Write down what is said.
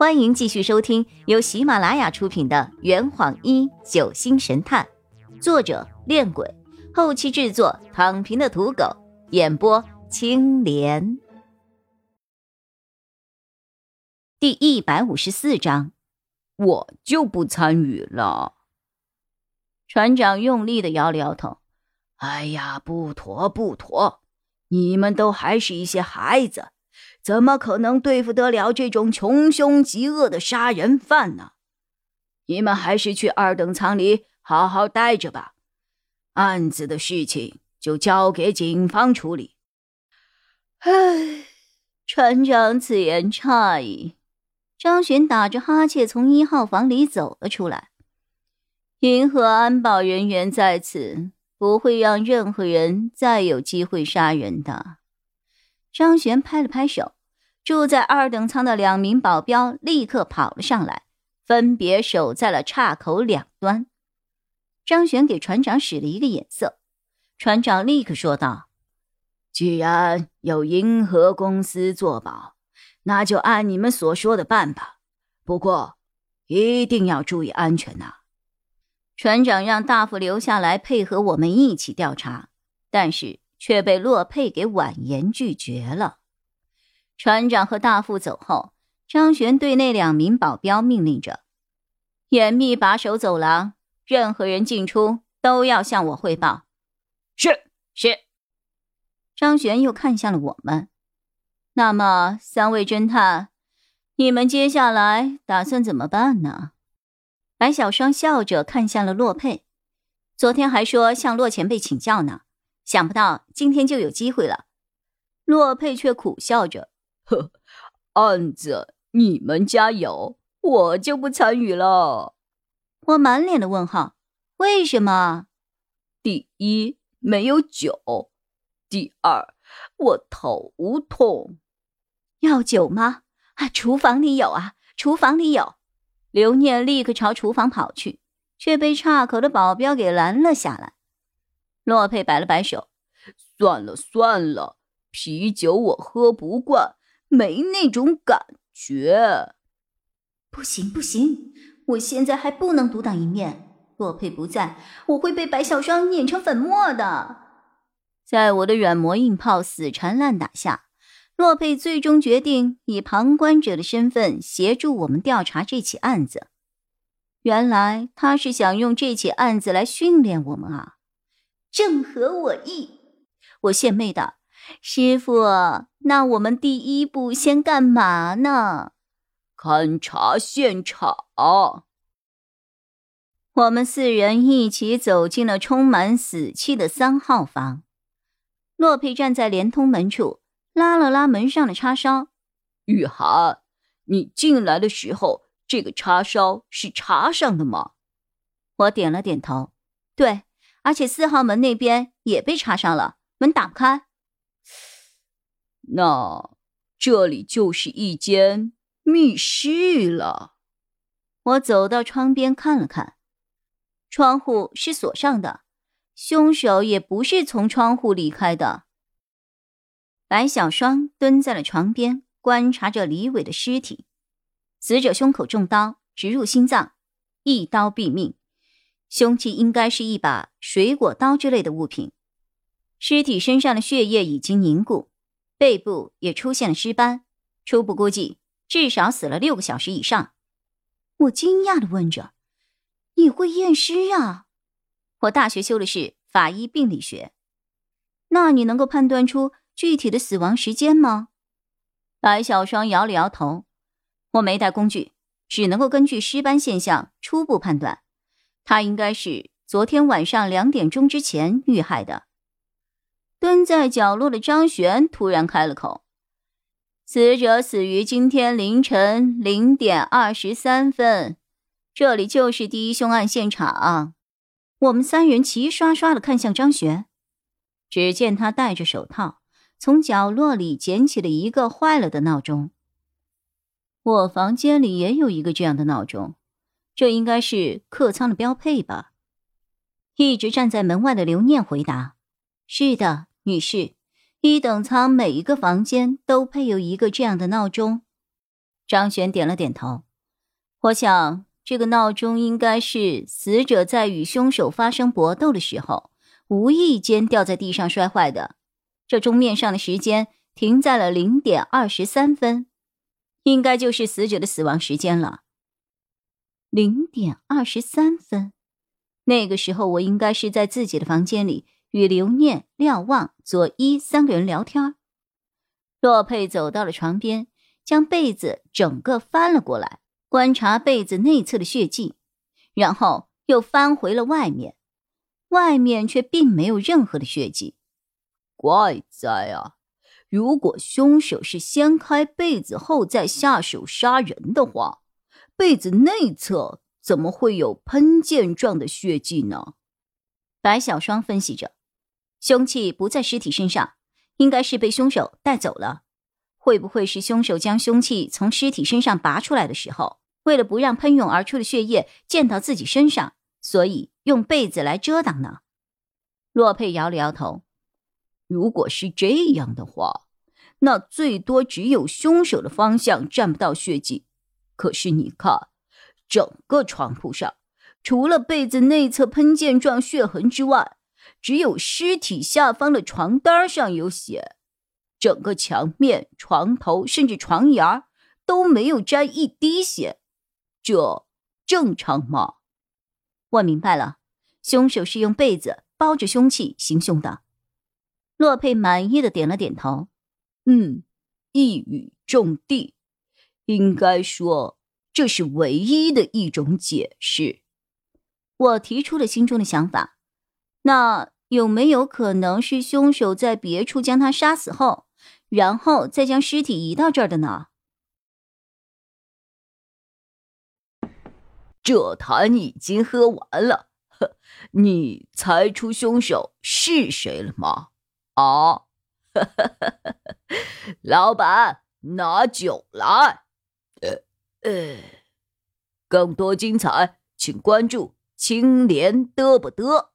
欢迎继续收听由喜马拉雅出品的《圆谎一九星神探》，作者：恋鬼，后期制作：躺平的土狗，演播：青莲。第一百五十四章，我就不参与了。船长用力的摇了摇头：“哎呀，不妥不妥，你们都还是一些孩子。”怎么可能对付得了这种穷凶极恶的杀人犯呢？你们还是去二等舱里好好待着吧，案子的事情就交给警方处理。唉，船长此言差矣。张璇打着哈欠从一号房里走了出来。银河安保人员在此，不会让任何人再有机会杀人的。张璇拍了拍手，住在二等舱的两名保镖立刻跑了上来，分别守在了岔口两端。张璇给船长使了一个眼色，船长立刻说道：“既然有银河公司作保，那就按你们所说的办吧。不过，一定要注意安全呐。”船长让大副留下来配合我们一起调查，但是。却被洛佩给婉言拒绝了。船长和大副走后，张璇对那两名保镖命令着：“严密把守走廊，任何人进出都要向我汇报。”“是是。”张璇又看向了我们：“那么，三位侦探，你们接下来打算怎么办呢？”白小双笑着看向了洛佩：“昨天还说向洛前辈请教呢。”想不到今天就有机会了，洛佩却苦笑着：“呵，案子你们家有，我就不参与了。”我满脸的问号：“为什么？”第一，没有酒；第二，我头痛。要酒吗？啊，厨房里有啊，厨房里有。刘念立刻朝厨房跑去，却被岔口的保镖给拦了下来。洛佩摆了摆手：“算了算了，啤酒我喝不惯，没那种感觉。”“不行不行，我现在还不能独当一面。洛佩不在，我会被白小双碾成粉末的。”在我的软磨硬泡、死缠烂打下，洛佩最终决定以旁观者的身份协助我们调查这起案子。原来他是想用这起案子来训练我们啊！正合我意，我献媚道：“师傅，那我们第一步先干嘛呢？”勘察现场。我们四人一起走进了充满死气的三号房。洛佩站在连通门处，拉了拉门上的插销。雨涵，你进来的时候，这个插销是插上的吗？我点了点头，对。而且四号门那边也被插上了，门打不开。那这里就是一间密室了。我走到窗边看了看，窗户是锁上的，凶手也不是从窗户离开的。白小双蹲在了床边，观察着李伟的尸体。死者胸口中刀，直入心脏，一刀毙命。凶器应该是一把水果刀之类的物品。尸体身上的血液已经凝固，背部也出现了尸斑，初步估计至少死了六个小时以上。我惊讶的问着：“你会验尸啊？”我大学修的是法医病理学。那你能够判断出具体的死亡时间吗？白小双摇了摇头：“我没带工具，只能够根据尸斑现象初步判断。”他应该是昨天晚上两点钟之前遇害的。蹲在角落的张璇突然开了口：“死者死于今天凌晨零点二十三分，这里就是第一凶案现场。”我们三人齐刷刷的看向张璇，只见他戴着手套，从角落里捡起了一个坏了的闹钟。我房间里也有一个这样的闹钟。这应该是客舱的标配吧？一直站在门外的刘念回答：“是的，女士，一等舱每一个房间都配有一个这样的闹钟。”张璇点了点头。我想，这个闹钟应该是死者在与凶手发生搏斗的时候，无意间掉在地上摔坏的。这钟面上的时间停在了零点二十三分，应该就是死者的死亡时间了。零点二十三分，那个时候我应该是在自己的房间里与刘念、廖望、左一三个人聊天。洛佩走到了床边，将被子整个翻了过来，观察被子内侧的血迹，然后又翻回了外面，外面却并没有任何的血迹。怪哉啊！如果凶手是掀开被子后再下手杀人的话，被子内侧怎么会有喷溅状的血迹呢？白小双分析着，凶器不在尸体身上，应该是被凶手带走了。会不会是凶手将凶器从尸体身上拔出来的时候，为了不让喷涌而出的血液溅到自己身上，所以用被子来遮挡呢？洛佩摇了摇头。如果是这样的话，那最多只有凶手的方向沾不到血迹。可是你看，整个床铺上，除了被子内侧喷溅状血痕之外，只有尸体下方的床单上有血，整个墙面、床头甚至床沿都没有沾一滴血，这正常吗？我明白了，凶手是用被子包着凶器行凶的。洛佩满意的点了点头，嗯，一语中的。应该说，这是唯一的一种解释。我提出了心中的想法，那有没有可能是凶手在别处将他杀死后，然后再将尸体移到这儿的呢？这坛已经喝完了，呵，你猜出凶手是谁了吗？啊，老板，拿酒来。呃呃，更多精彩，请关注青莲嘚不嘚。